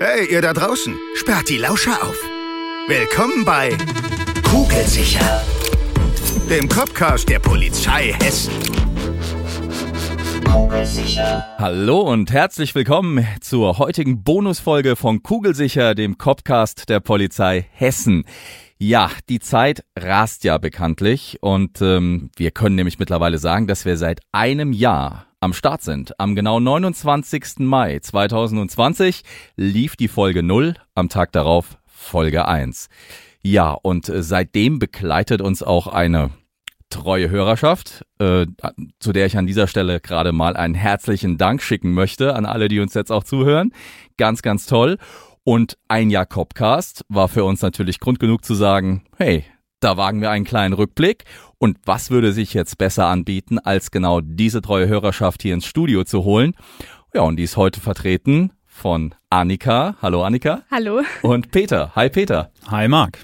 Hey, ihr da draußen, sperrt die Lauscher auf. Willkommen bei Kugelsicher, dem Copcast der Polizei Hessen. Kugelsicher. Hallo und herzlich willkommen zur heutigen Bonusfolge von Kugelsicher, dem Copcast der Polizei Hessen. Ja, die Zeit rast ja bekanntlich und ähm, wir können nämlich mittlerweile sagen, dass wir seit einem Jahr am Start sind. Am genau 29. Mai 2020 lief die Folge 0, am Tag darauf Folge 1. Ja, und äh, seitdem begleitet uns auch eine treue Hörerschaft, äh, zu der ich an dieser Stelle gerade mal einen herzlichen Dank schicken möchte an alle, die uns jetzt auch zuhören. Ganz, ganz toll. Und ein Jahr Copcast war für uns natürlich Grund genug zu sagen, hey, da wagen wir einen kleinen Rückblick. Und was würde sich jetzt besser anbieten, als genau diese treue Hörerschaft hier ins Studio zu holen? Ja, und die ist heute vertreten von Annika. Hallo Annika. Hallo. Und Peter. Hi Peter. Hi Marc.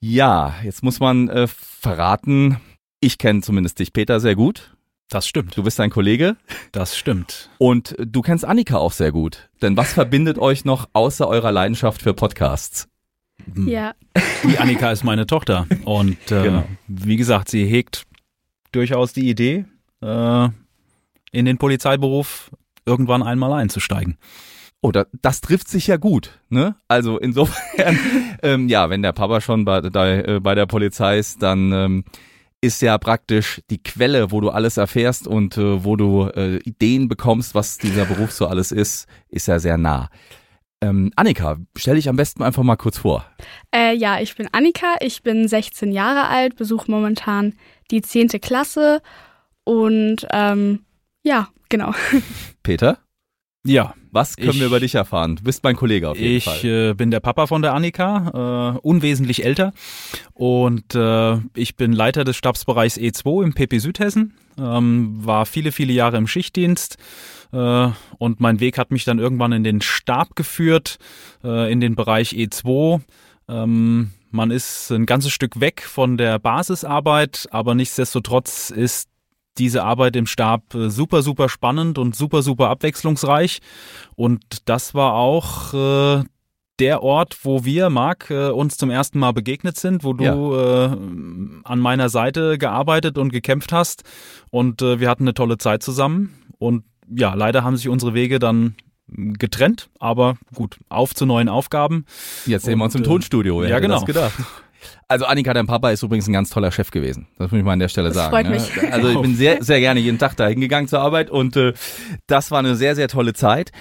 Ja, jetzt muss man äh, verraten, ich kenne zumindest dich, Peter, sehr gut. Das stimmt. Du bist ein Kollege. Das stimmt. Und du kennst Annika auch sehr gut. Denn was verbindet euch noch außer eurer Leidenschaft für Podcasts? Ja. Die Annika ist meine Tochter. Und äh, Genau. wie gesagt, sie hegt durchaus die Idee, äh, in den Polizeiberuf irgendwann einmal einzusteigen. Oh, da, das trifft sich ja gut, ne? Also insofern, ähm, ja, wenn der Papa schon bei, bei, äh, bei der Polizei ist, dann ähm, ist ja praktisch die Quelle, wo du alles erfährst und äh, wo du äh, Ideen bekommst, was dieser Beruf so alles ist, ist ja sehr nah. Ähm, Annika, stell dich am besten einfach mal kurz vor. Äh, ja, ich bin Annika, ich bin 16 Jahre alt, besuche momentan die 10. Klasse und ähm, ja, genau. Peter, Ja, was können Ich- wir über dich erfahren? Du bist mein Kollege auf jeden ich Fall. äh, bin der Papa von der Annika, äh, unwesentlich älter. Und äh, ich bin Leiter des Stabsbereichs E2 im PP Südhessen, ähm, war viele, viele Jahre im Schichtdienst. Äh, und mein Weg hat mich dann irgendwann in den Stab geführt, äh, in den Bereich E2. Ähm, man ist ein ganzes Stück weg von der Basisarbeit, aber nichtsdestotrotz ist diese Arbeit im Stab äh, super, super spannend und super, super abwechslungsreich. Und das war auch äh, der Ort, wo wir, Marc, äh, uns zum ersten Mal begegnet sind, wo du äh, an meiner Seite gearbeitet und gekämpft hast. Und äh, wir hatten eine tolle Zeit zusammen. Und ja, leider haben sich unsere Wege dann getrennt, aber gut, auf zu neuen Aufgaben. Jetzt sehen wir uns im äh, Tonstudio. Ja, genau. Also Annika, dein Papa ist übrigens ein ganz toller Chef gewesen. Das muss ich mal an der Stelle Das sagen. freut ne? mich. Also ich bin sehr, sehr gerne jeden Tag da hingegangen zur Arbeit und äh, das war eine sehr, sehr tolle Zeit.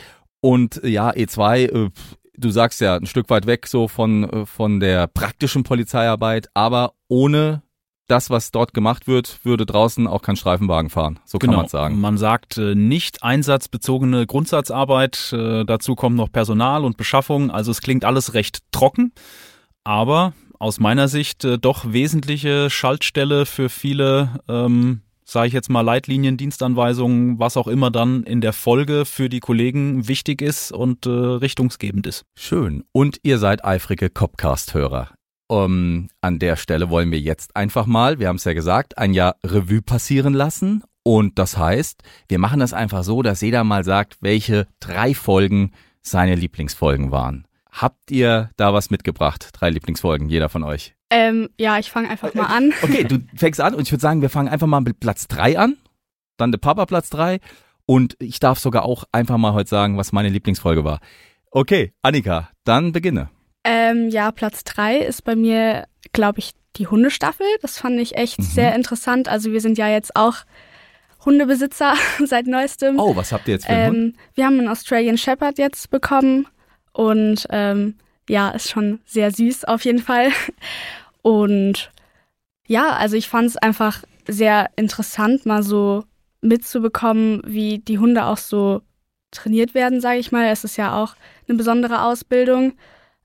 Und äh, ja, E2, äh, du sagst ja ein Stück weit weg so von, äh, von der praktischen Polizeiarbeit, aber ohne das, was dort gemacht wird, würde draußen auch kein Streifenwagen fahren. So kann man sagen. Man sagt äh, nicht einsatzbezogene Grundsatzarbeit, äh, dazu kommt noch Personal und Beschaffung, also es klingt alles recht trocken, aber aus meiner Sicht äh, doch wesentliche Schaltstelle für viele, ähm, sage ich jetzt mal, Leitlinien, Dienstanweisungen, was auch immer dann in der Folge für die Kollegen wichtig ist und äh, richtungsgebend ist. Schön. Und ihr seid eifrige Copcast-Hörer. Um, an der Stelle wollen wir jetzt einfach mal, wir haben es ja gesagt, ein Jahr Revue passieren lassen. Und das heißt, wir machen das einfach so, dass jeder mal sagt, welche drei Folgen seine Lieblingsfolgen waren. Habt ihr da was mitgebracht? Drei Lieblingsfolgen, jeder von euch. Ähm, ja, ich fange einfach mal an. Okay, du fängst an und ich würde sagen, wir fangen einfach mal mit Platz drei an. Dann der Papa Platz drei. Und ich darf sogar auch einfach mal heute sagen, was meine Lieblingsfolge war. Okay, Annika, dann beginne. Ähm, ja, Platz drei ist bei mir, glaube ich, die Hundestaffel. Das fand ich echt Mhm. sehr interessant. Also wir sind ja jetzt auch Hundebesitzer seit neuestem. Oh, was habt ihr jetzt für einen Hund? ähm, wir haben einen Australian Shepherd jetzt bekommen und ähm, ja, ist schon sehr süß auf jeden Fall. Und ja, also ich fand es einfach sehr interessant, mal so mitzubekommen, wie die Hunde auch so trainiert werden, sage ich mal. Es ist ja auch eine besondere Ausbildung.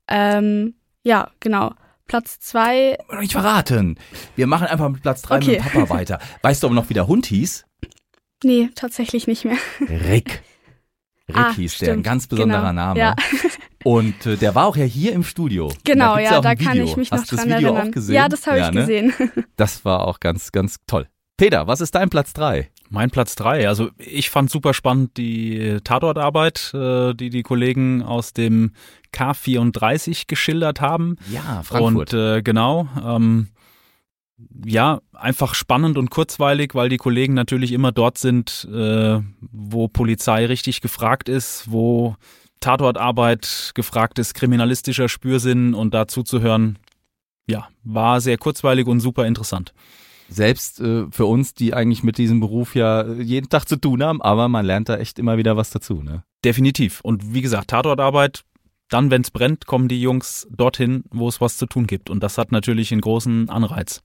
Ähm, ja, genau. Platz zwei, nicht verraten. Wir machen einfach mit Platz drei Okay. mit Papa weiter. Weißt du aber noch, wie der Hund hieß? nee, tatsächlich nicht mehr. Rick. Rick Ah, hieß der, ein stimmt. ganz besonderer Genau. Name. Ja. Und äh, der war auch ja hier im Studio. Genau, gibt's ja, da kann ich mich Hast noch dran das Video erinnern. auch gesehen? Ja, das habe ich ne? gesehen. Das war auch ganz, ganz toll. Peter, was ist dein Platz drei? Mein Platz drei. Also ich fand super spannend die Tatortarbeit, äh, die die Kollegen aus dem K34 geschildert haben. Ja, Frankfurt. Und äh, genau, ähm, ja, einfach spannend und kurzweilig, weil die Kollegen natürlich immer dort sind, äh, wo Polizei richtig gefragt ist, wo Tatortarbeit gefragt ist, kriminalistischer Spürsinn und dazu zu hören, ja, war sehr kurzweilig und super interessant. Selbst äh, für uns, die eigentlich mit diesem Beruf ja jeden Tag zu tun haben, aber man lernt da echt immer wieder was dazu, ne? Definitiv. Und wie gesagt, Tatortarbeit, dann, wenn es brennt, kommen die Jungs dorthin, wo es was zu tun gibt. Und das hat natürlich einen großen Anreiz.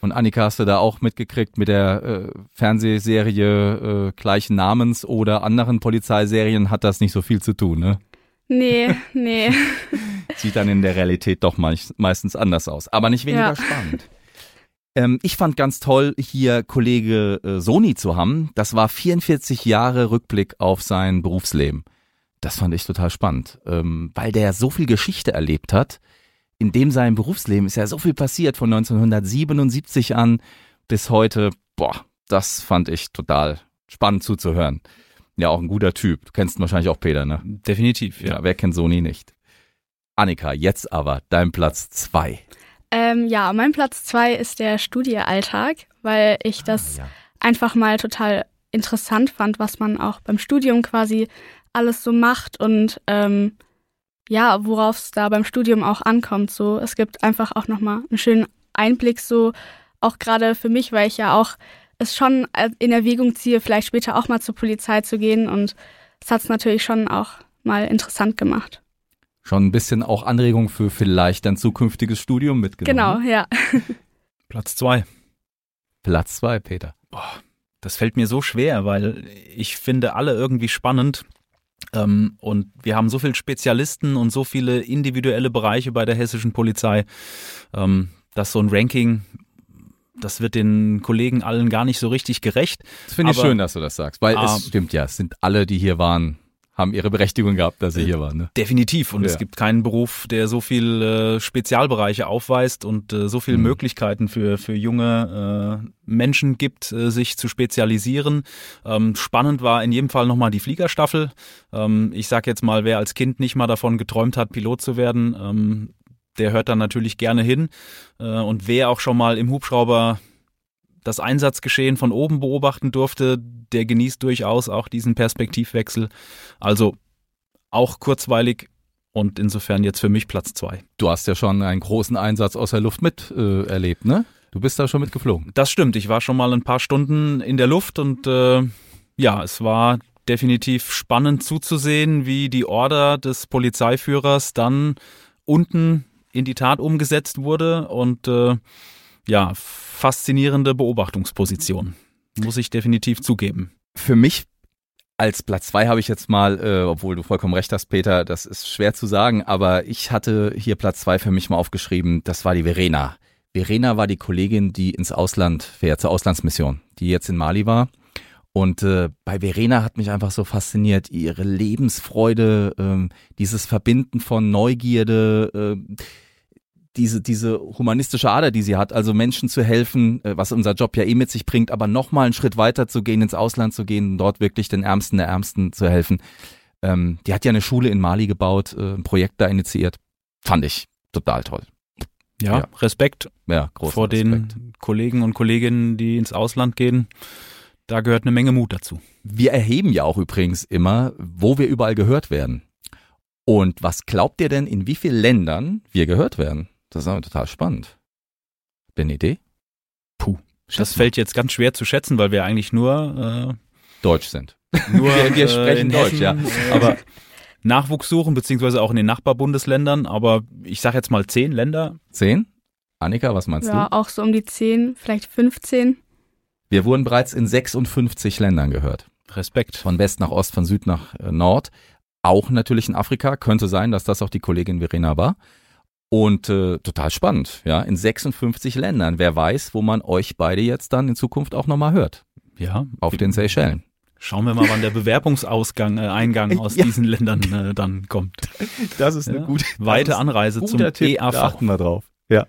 Und Annika, hast du da auch mitgekriegt mit der äh, Fernsehserie äh, gleichen Namens oder anderen Polizeiserien hat das nicht so viel zu tun, ne? Nee, nee. Sieht dann in der Realität doch meistens anders aus. Aber nicht weniger ja. spannend. Ähm, ich fand ganz toll, hier Kollege äh, Soni zu haben. Das war 44 Jahre Rückblick auf sein Berufsleben. Das fand ich total spannend, ähm, weil der so viel Geschichte erlebt hat in dem seinem Berufsleben ist ja so viel passiert von 1977 an bis heute. Boah, das fand ich total spannend zuzuhören. Ja, auch ein guter Typ. Du kennst wahrscheinlich auch Peter, ne? Definitiv, ja. ja wer kennt Sony nicht? Annika, jetzt aber dein Platz zwei. Ähm, ja, mein Platz zwei ist der Studiealltag, weil ich ah, das ah, ja. einfach mal total interessant fand, was man auch beim Studium quasi alles so macht und ähm, ja, worauf es da beim Studium auch ankommt. So, es gibt einfach auch nochmal einen schönen Einblick, so auch gerade für mich, weil ich ja auch es schon in Erwägung ziehe, vielleicht später auch mal zur Polizei zu gehen und es hat es natürlich schon auch mal interessant gemacht. Schon ein bisschen auch Anregung für vielleicht dein zukünftiges Studium mitgenommen. Genau, ja. Platz zwei. Platz zwei, Peter. Boah, das fällt mir so schwer, weil ich finde alle irgendwie spannend. Ähm, und wir haben so viele Spezialisten und so viele individuelle Bereiche bei der hessischen Polizei, ähm, dass so ein Ranking das wird den Kollegen allen gar nicht so richtig gerecht. Das finde ich schön, dass du das sagst, weil es ah. stimmt ja, es sind alle, die hier waren, haben ihre Berechtigung gehabt, dass sie hier waren. Ne? Definitiv. Und ja. es gibt keinen Beruf, der so viel äh, Spezialbereiche aufweist und äh, so viele mhm. Möglichkeiten für, für junge äh, Menschen gibt, äh, sich zu spezialisieren. Ähm, spannend war in jedem Fall nochmal die Fliegerstaffel. Ähm, ich sag jetzt mal, wer als Kind nicht mal davon geträumt hat, Pilot zu werden, ähm, der hört dann natürlich gerne hin. Äh, und wer auch schon mal im Hubschrauber das Einsatzgeschehen von oben beobachten durfte, der genießt durchaus auch diesen Perspektivwechsel. Also auch kurzweilig und insofern jetzt für mich Platz zwei. Du hast ja schon einen großen Einsatz aus der Luft miterlebt, äh, ne? Du bist da schon mitgeflogen. Das stimmt. Ich war schon mal ein paar Stunden in der Luft und äh, ja, es war definitiv spannend zuzusehen, wie die Order des Polizeiführers dann unten in die Tat umgesetzt wurde und äh, ja, faszinierende Beobachtungsposition. Muss ich definitiv zugeben. Für mich als Platz zwei habe ich jetzt mal, äh, obwohl du vollkommen recht hast, Peter, das ist schwer zu sagen, aber ich hatte hier Platz zwei für mich mal aufgeschrieben, das war die Verena. Verena war die Kollegin, die ins Ausland fährt, zur Auslandsmission, die jetzt in Mali war. Und äh, bei Verena hat mich einfach so fasziniert, ihre Lebensfreude, ähm, dieses Verbinden von Neugierde, äh, diese, diese humanistische Ader, die sie hat, also Menschen zu helfen, äh, was unser Job ja eh mit sich bringt, aber nochmal einen Schritt weiter zu gehen, ins Ausland zu gehen, dort wirklich den Ärmsten der Ärmsten zu helfen. Ähm, die hat ja eine Schule in Mali gebaut, äh, ein Projekt da initiiert. Fand ich total toll. Ja, ja. Respekt ja, vor Respekt. den Kollegen und Kolleginnen, die ins Ausland gehen. Da gehört eine Menge Mut dazu. Wir erheben ja auch übrigens immer, wo wir überall gehört werden. Und was glaubt ihr denn, in wie vielen Ländern wir gehört werden? Das ist aber total spannend. Habt ihr eine Idee? Puh. Das fällt jetzt ganz schwer zu schätzen, weil wir eigentlich nur äh, Deutsch sind. Nur, wir, wir sprechen äh, Deutsch, Hessen, ja. Äh, aber Nachwuchs suchen, beziehungsweise auch in den Nachbarbundesländern, aber ich sag jetzt mal zehn Länder. Zehn? Annika, was meinst ja, du? Ja, auch so um die zehn, vielleicht 15. Wir wurden bereits in 56 Ländern gehört. Respekt. Von West nach Ost, von Süd nach äh, Nord. Auch natürlich in Afrika. Könnte sein, dass das auch die Kollegin Verena war. Und äh, total spannend, ja, in 56 Ländern. Wer weiß, wo man euch beide jetzt dann in Zukunft auch nochmal hört. Ja. Auf den Seychellen. Schauen wir mal, wann der Bewerbungsausgang, äh, Eingang aus ja. diesen Ländern äh, dann kommt. Das ist eine ja. gute weite Anreise zum Tipp, EAV. Da achten wir drauf. Ja.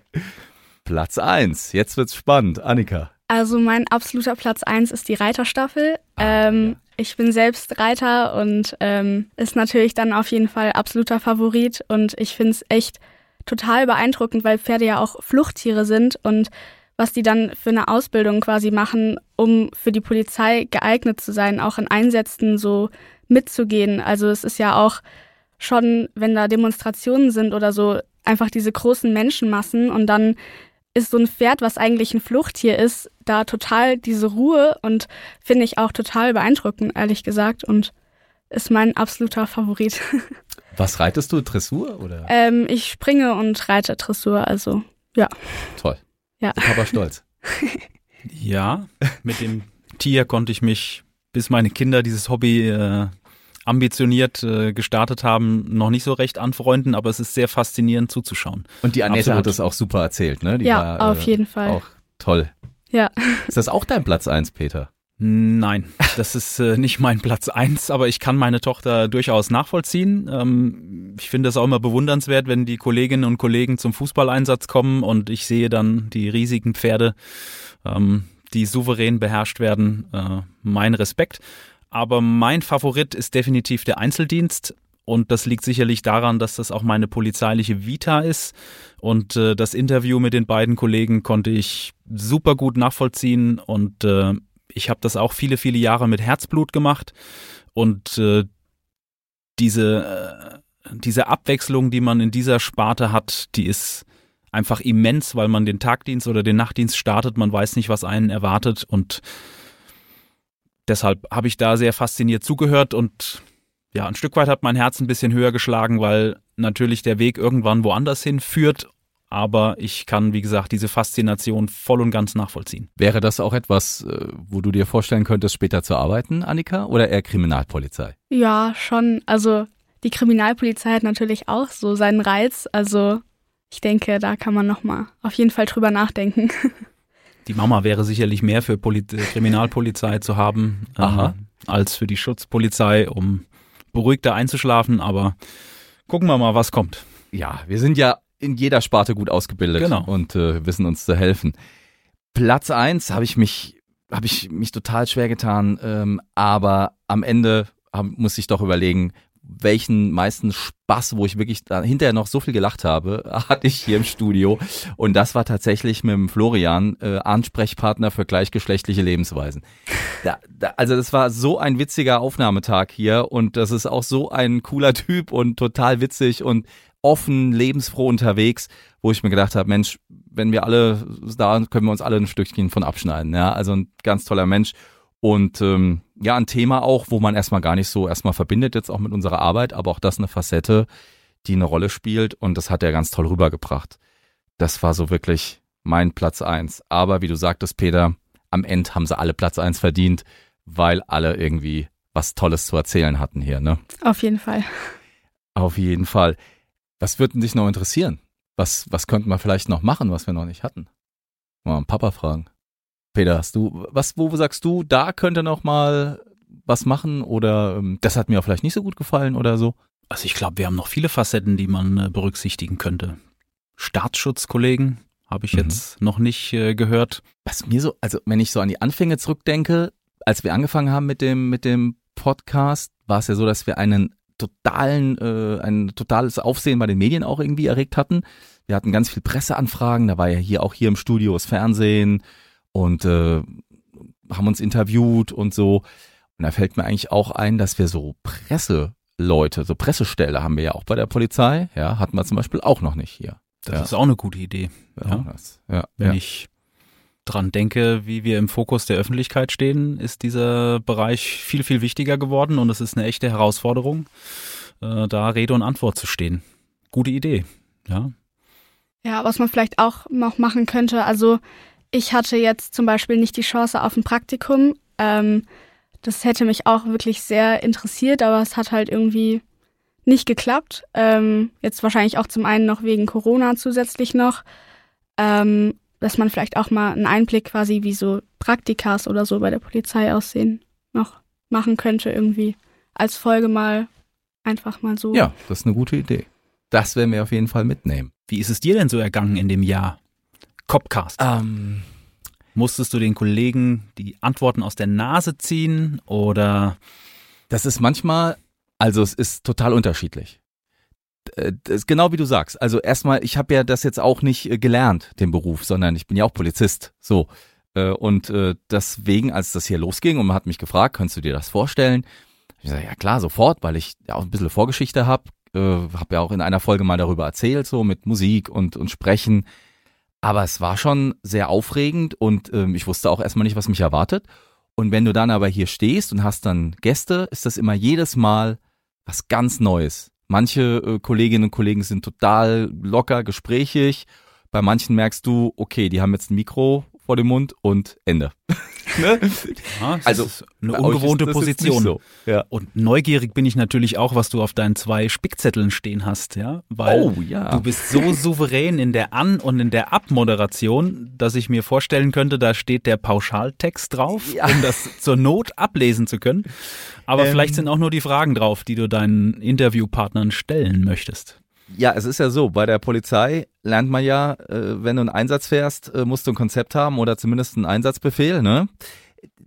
Platz eins. Jetzt wird's spannend. Annika, Also mein absoluter Platz eins ist die Reiterstaffel. Ah, ähm, ja. Ich bin selbst Reiter und ähm, ist natürlich dann auf jeden Fall absoluter Favorit. Und ich finde es echt total beeindruckend, weil Pferde ja auch Fluchttiere sind und was die dann für eine Ausbildung quasi machen, um für die Polizei geeignet zu sein, auch in Einsätzen so mitzugehen. Also es ist ja auch schon, wenn da Demonstrationen sind oder so, einfach diese großen Menschenmassen und dann ist so ein Pferd, was eigentlich ein Fluchttier ist, da total diese Ruhe und finde ich auch total beeindruckend, ehrlich gesagt, und ist mein absoluter Favorit. Was reitest du? Dressur oder? ähm, ich springe und reite Dressur, also ja. Toll. Ja. Ist Papa stolz. Ja, mit dem Tier konnte ich mich, bis meine Kinder dieses Hobby äh, ambitioniert äh, gestartet haben, noch nicht so recht anfreunden, aber es ist sehr faszinierend zuzuschauen. Und die Annette Absolut. hat das auch super erzählt, ne? Die ja, war, auf äh, jeden Fall. Auch toll. Ja. Ist das auch dein Platz eins, Peter? Nein, das ist äh, nicht mein Platz eins, aber ich kann meine Tochter durchaus nachvollziehen. Ähm, ich finde es auch immer bewundernswert, wenn die Kolleginnen und Kollegen zum Fußballeinsatz kommen und ich sehe dann die riesigen Pferde, ähm, die souverän beherrscht werden. Äh, mein Respekt. Aber mein Favorit ist definitiv der Einzeldienst. Und das liegt sicherlich daran, dass das auch meine polizeiliche Vita ist. Und äh, das Interview mit den beiden Kollegen konnte ich super gut nachvollziehen. Und äh, ich habe das auch viele, viele Jahre mit Herzblut gemacht. Und äh, diese, äh, diese Abwechslung, die man in dieser Sparte hat, die ist einfach immens, weil man den Tagdienst oder den Nachtdienst startet. Man weiß nicht, was einen erwartet. Und deshalb habe ich da sehr fasziniert zugehört und ja, ein Stück weit hat mein Herz ein bisschen höher geschlagen, weil natürlich der Weg irgendwann woanders hin führt. Aber ich kann, wie gesagt, diese Faszination voll und ganz nachvollziehen. Wäre das auch etwas, äh, wo du dir vorstellen könntest, später zu arbeiten, Annika? Oder eher Kriminalpolizei? Ja, schon. Also die Kriminalpolizei hat natürlich auch so seinen Reiz. Also ich denke, da kann man nochmal auf jeden Fall drüber nachdenken. Die Mama wäre sicherlich mehr für Poli äh, Kriminalpolizei zu haben äh, Aha. als für die Schutzpolizei, um beruhigter einzuschlafen. Aber gucken wir mal, was kommt. Ja, wir sind ja in jeder Sparte gut ausgebildet Genau. und äh, wissen uns zu helfen. Platz eins habe ich mich habe ich mich total schwer getan, ähm, aber am Ende hab, muss ich doch überlegen, welchen meisten Spaß, wo ich wirklich da hinterher noch so viel gelacht habe, hatte ich hier im Studio. Und das war tatsächlich mit dem Florian, äh, Ansprechpartner für gleichgeschlechtliche Lebensweisen. Da, da, also das war so ein witziger Aufnahmetag hier und das ist auch so ein cooler Typ und total witzig und offen, lebensfroh unterwegs, wo ich mir gedacht habe, Mensch, wenn wir alle da können wir uns alle ein Stückchen von abschneiden. Ja, also ein ganz toller Mensch. Und ähm, ja, ein Thema auch, wo man erstmal gar nicht so erstmal verbindet, jetzt auch mit unserer Arbeit, aber auch das eine Facette, die eine Rolle spielt und das hat er ganz toll rübergebracht. Das war so wirklich mein Platz eins. Aber wie du sagtest, Peter, am Ende haben sie alle Platz eins verdient, weil alle irgendwie was Tolles zu erzählen hatten hier, ne? auf jeden Fall. Auf jeden Fall. Was würde dich noch interessieren? Was, was könnten wir vielleicht noch machen, was wir noch nicht hatten? Mal einen Papa fragen. Peter, hast du, was, wo sagst du, da könnte noch mal was machen oder ähm, das hat mir auch vielleicht nicht so gut gefallen oder so? Also ich glaube, wir haben noch viele Facetten, die man äh, berücksichtigen könnte. Staatsschutzkollegen habe ich Mhm. jetzt noch nicht äh, gehört. Was mir so, also wenn ich so an die Anfänge zurückdenke, als wir angefangen haben mit dem, mit dem Podcast, war es ja so, dass wir einen totalen, äh, ein totales Aufsehen bei den Medien auch irgendwie erregt hatten. Wir hatten ganz viel Presseanfragen, da war ja hier auch hier im Studio das Fernsehen und äh, haben uns interviewt und so. Und da fällt mir eigentlich auch ein, dass wir so Presseleute, so Pressestelle haben wir ja auch bei der Polizei, ja, hatten wir zum Beispiel auch noch nicht hier. Das Ja. ist auch eine gute Idee. Ja, Ja. ja, Wenn ich dran denke, wie wir im Fokus der Öffentlichkeit stehen, ist dieser Bereich viel, viel wichtiger geworden und es ist eine echte Herausforderung, äh, da Rede und Antwort zu stehen. Gute Idee. Ja. Ja, was man vielleicht auch noch machen könnte, also ich hatte jetzt zum Beispiel nicht die Chance auf ein Praktikum. Ähm, das hätte mich auch wirklich sehr interessiert, aber es hat halt irgendwie nicht geklappt. Ähm, jetzt wahrscheinlich auch zum einen noch wegen Corona zusätzlich noch. Ähm, dass man vielleicht auch mal einen Einblick quasi, wie so Praktikas oder so bei der Polizei aussehen, noch machen könnte irgendwie. Als Folge mal einfach mal so. ja, das ist eine gute Idee. Das werden wir auf jeden Fall mitnehmen. Wie ist es dir denn so ergangen in dem Jahr? Copcast. Ähm, Musstest du den Kollegen die Antworten aus der Nase ziehen oder? Das ist manchmal, also es ist total unterschiedlich. Äh, das genau wie du sagst. Also erstmal, ich habe ja das jetzt auch nicht äh, gelernt, den Beruf, sondern ich bin ja auch Polizist. So. Äh, und deswegen, als das hier losging und man hat mich gefragt, kannst du dir das vorstellen? Ich sage, ja klar, sofort, weil ich ja auch ein bisschen Vorgeschichte habe. Äh, habe ja auch in einer Folge mal darüber erzählt, so mit Musik und, und Sprechen. Aber es war schon sehr aufregend und ähm, ich wusste auch erstmal nicht, was mich erwartet. Und wenn du dann aber hier stehst und hast dann Gäste, ist das immer jedes Mal was ganz Neues. Manche äh, Kolleginnen und Kollegen sind total locker, gesprächig. Bei manchen merkst du, okay, die haben jetzt ein Mikro vor dem Mund und Ende. ne? ja, also eine ungewohnte Position. So. Ja. Und neugierig bin ich natürlich auch, was du auf deinen zwei Spickzetteln stehen hast, ja, weil oh, ja. du bist so souverän in der An- und in der Abmoderation, dass ich mir vorstellen könnte, da steht der Pauschaltext drauf, ja. um das zur Not ablesen zu können. Aber ähm, vielleicht sind auch nur die Fragen drauf, die du deinen Interviewpartnern stellen möchtest. Ja, es ist ja so, bei der Polizei lernt man ja, äh, wenn du einen Einsatz fährst, äh, musst du ein Konzept haben oder zumindest einen Einsatzbefehl, ne?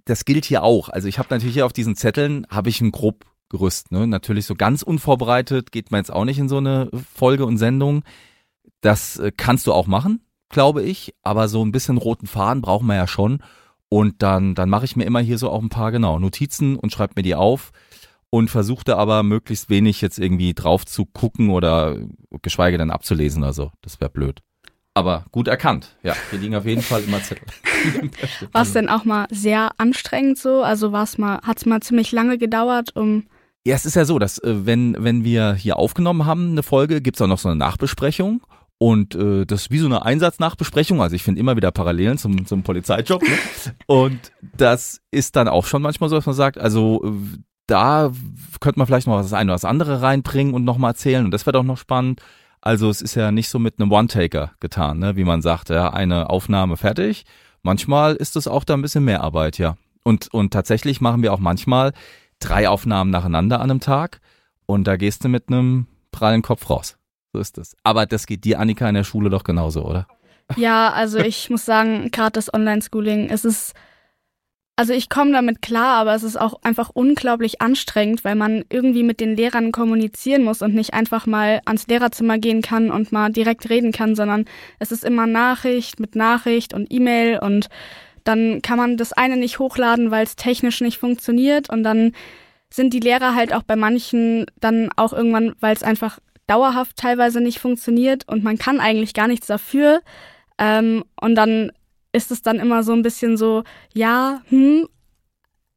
Das gilt hier auch. Also ich habe natürlich hier auf diesen Zetteln, habe ich ein grob Gerüst, ne? Natürlich so ganz unvorbereitet geht man jetzt auch nicht in so eine Folge und Sendung. Das äh, kannst du auch machen, glaube ich, aber so ein bisschen roten Faden brauchen wir ja schon. Und dann, dann mache ich mir immer hier so auch ein paar, genau, Notizen und schreibe mir die auf und versuchte aber möglichst wenig jetzt irgendwie drauf zu gucken oder geschweige denn abzulesen oder so. Das wäre blöd. Aber gut erkannt. Ja, hier liegen auf jeden Fall immer Zettel. war es denn auch mal sehr anstrengend so? Also war es mal, hat es mal ziemlich lange gedauert, um ja, es ist ja so, dass äh, wenn, wenn wir hier aufgenommen haben, eine Folge, gibt's auch noch so eine Nachbesprechung. Und äh, das ist wie so eine Einsatznachbesprechung. Also ich finde immer wieder Parallelen zum, zum Polizeijob. Ne? Und das ist dann auch schon manchmal so, dass man sagt, also äh, da könnte man vielleicht noch das eine oder das andere reinbringen und nochmal erzählen und das wäre doch noch spannend. Also es ist ja nicht so mit einem One-Taker getan, ne? wie man sagt, ja, eine Aufnahme fertig. Manchmal ist es auch da ein bisschen mehr Arbeit, ja. Und, und tatsächlich machen wir auch manchmal drei Aufnahmen nacheinander an einem Tag und da gehst du mit einem prallen Kopf raus. So ist es. Aber das geht dir, Annika, in der Schule doch genauso, oder? Ja, also ich muss sagen, gerade das Online-Schooling, es ist also ich komme damit klar, aber es ist auch einfach unglaublich anstrengend, weil man irgendwie mit den Lehrern kommunizieren muss und nicht einfach mal ans Lehrerzimmer gehen kann und mal direkt reden kann, sondern es ist immer Nachricht mit Nachricht und E-Mail und dann kann man das eine nicht hochladen, weil es technisch nicht funktioniert und dann sind die Lehrer halt auch bei manchen dann auch irgendwann, weil es einfach dauerhaft teilweise nicht funktioniert und man kann eigentlich gar nichts dafür. Ähm, und dann ist es dann immer so ein bisschen so, ja, hm,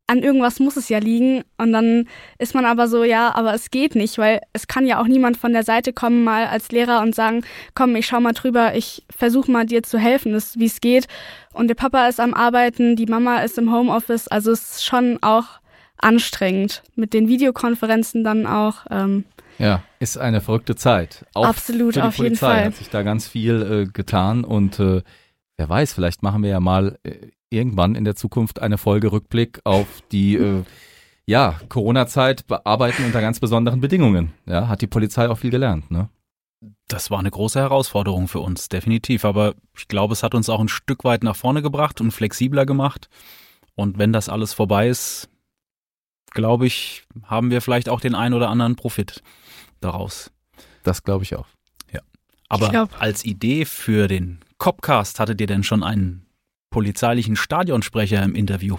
an irgendwas muss es ja liegen. Und dann ist man aber so, ja, aber es geht nicht, weil es kann ja auch niemand von der Seite kommen, mal als Lehrer und sagen, komm, ich schau mal drüber, ich versuche mal dir zu helfen, wie es geht. Und der Papa ist am Arbeiten, die Mama ist im Homeoffice, also es ist schon auch anstrengend. Mit den Videokonferenzen dann auch. Ähm, ja, ist eine verrückte Zeit. Auch Absolut, für die auf Polizei jeden Fall. hat sich da ganz viel äh, getan und äh, wer weiß, vielleicht machen wir ja mal äh, irgendwann in der Zukunft eine Folge Rückblick auf die äh, ja, Corona-Zeit bearbeiten unter ganz besonderen Bedingungen. Ja, hat die Polizei auch viel gelernt, ne? Das war eine große Herausforderung für uns, definitiv. Aber ich glaube, es hat uns auch ein Stück weit nach vorne gebracht und flexibler gemacht. Und wenn das alles vorbei ist, glaube ich, haben wir vielleicht auch den einen oder anderen Profit daraus. Das glaube ich auch. Ja. Aber als Idee für den Copcast hattet ihr denn schon einen polizeilichen Stadionsprecher im Interview?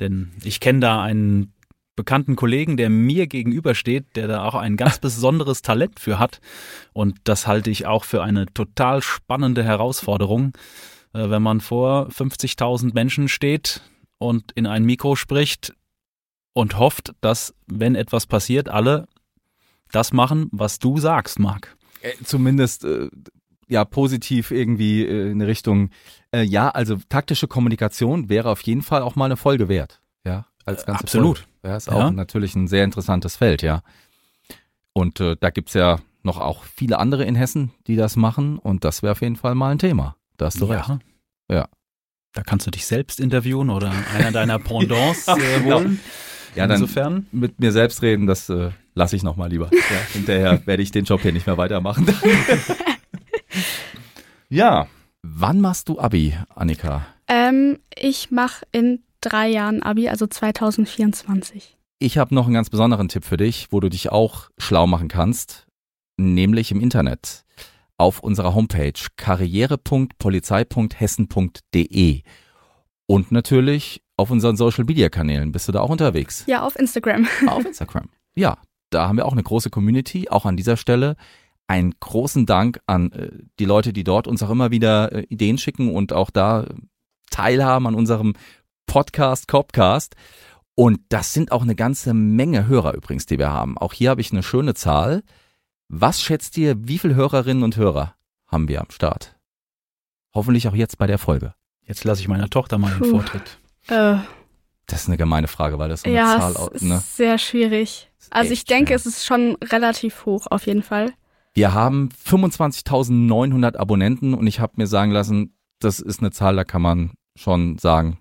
Denn ich kenne da einen bekannten Kollegen, der mir gegenübersteht, der da auch ein ganz besonderes Talent für hat. Und das halte ich auch für eine total spannende Herausforderung, äh, wenn man vor 50.000 Menschen steht und in ein Mikro spricht und hofft, dass, wenn etwas passiert, alle das machen, was du sagst, Marc. Äh, zumindest äh, ja positiv irgendwie äh, in Richtung, äh, ja, also taktische Kommunikation wäre auf jeden Fall auch mal eine Folge wert. Ja, als ganze Absolut. Folge. Ja, ist auch ja. natürlich ein sehr interessantes Feld, ja. Und äh, da gibt's ja noch auch viele andere in Hessen, die das machen und das wäre auf jeden Fall mal ein Thema. Da hast du ja. recht. Ja. Da kannst du dich selbst interviewen oder einer deiner Pendants äh, genau. holen. Ja, dann Insofern. mit mir selbst reden, das äh, lasse ich nochmal lieber. Ja, hinterher werde ich den Job hier nicht mehr weitermachen. Ja. Wann machst du Abi, Annika? Ähm, ich mache in drei Jahren Abi, also 2024. Ich habe noch einen ganz besonderen Tipp für dich, wo du dich auch schlau machen kannst, nämlich im Internet auf unserer Homepage karriere.polizei.hessen.de und natürlich auf unseren Social Media Kanälen. Bist du da auch unterwegs? Ja, auf Instagram. Auf Instagram. Ja, da haben wir auch eine große Community, auch an dieser Stelle. Einen großen Dank an äh, die Leute, die dort uns auch immer wieder äh, Ideen schicken und auch da teilhaben an unserem Podcast, Copcast. Und das sind auch eine ganze Menge Hörer übrigens, die wir haben. Auch hier habe ich eine schöne Zahl. Was schätzt ihr, wie viele Hörerinnen und Hörer haben wir am Start? Hoffentlich auch jetzt bei der Folge. Jetzt lasse ich meiner Tochter mal den Puh. Vortritt. Äh, Das ist eine gemeine Frage, weil das so eine ja, Zahl ist ne? sehr schwierig. Ist Also ich denke, schwer. es ist schon relativ hoch auf jeden Fall. Wir haben 25.900 Abonnenten und ich habe mir sagen lassen, das ist eine Zahl, da kann man schon sagen,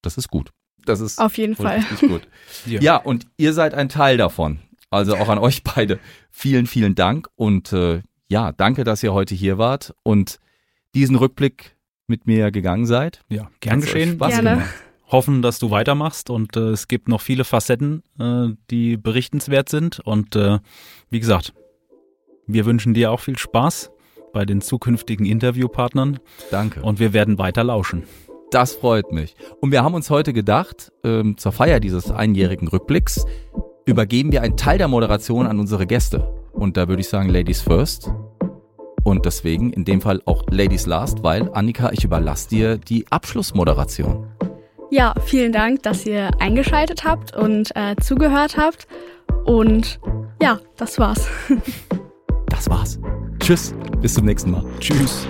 das ist gut. Das ist Auf jeden Fall. gut. Ja, und ihr seid ein Teil davon. Also auch an euch beide. Vielen, vielen Dank und äh, ja, danke, dass ihr heute hier wart und diesen Rückblick mit mir gegangen seid. Ja, gern geschehen. Spaß Gerne. gemacht. Hoffen, dass du weitermachst und äh, es gibt noch viele Facetten, äh, die berichtenswert sind. Und äh, wie gesagt, wir wünschen dir auch viel Spaß bei den zukünftigen Interviewpartnern Danke. und wir werden weiter lauschen. Das freut mich. Und wir haben uns heute gedacht, ähm, zur Feier dieses einjährigen Rückblicks übergeben wir einen Teil der Moderation an unsere Gäste. Und da würde ich sagen, Ladies first. Und deswegen in dem Fall auch Ladies last, weil Annika, ich überlasse dir die Abschlussmoderation. Ja, vielen Dank, dass ihr eingeschaltet habt und äh, zugehört habt. Und ja, das war's. Das war's. Tschüss, bis zum nächsten Mal. Tschüss.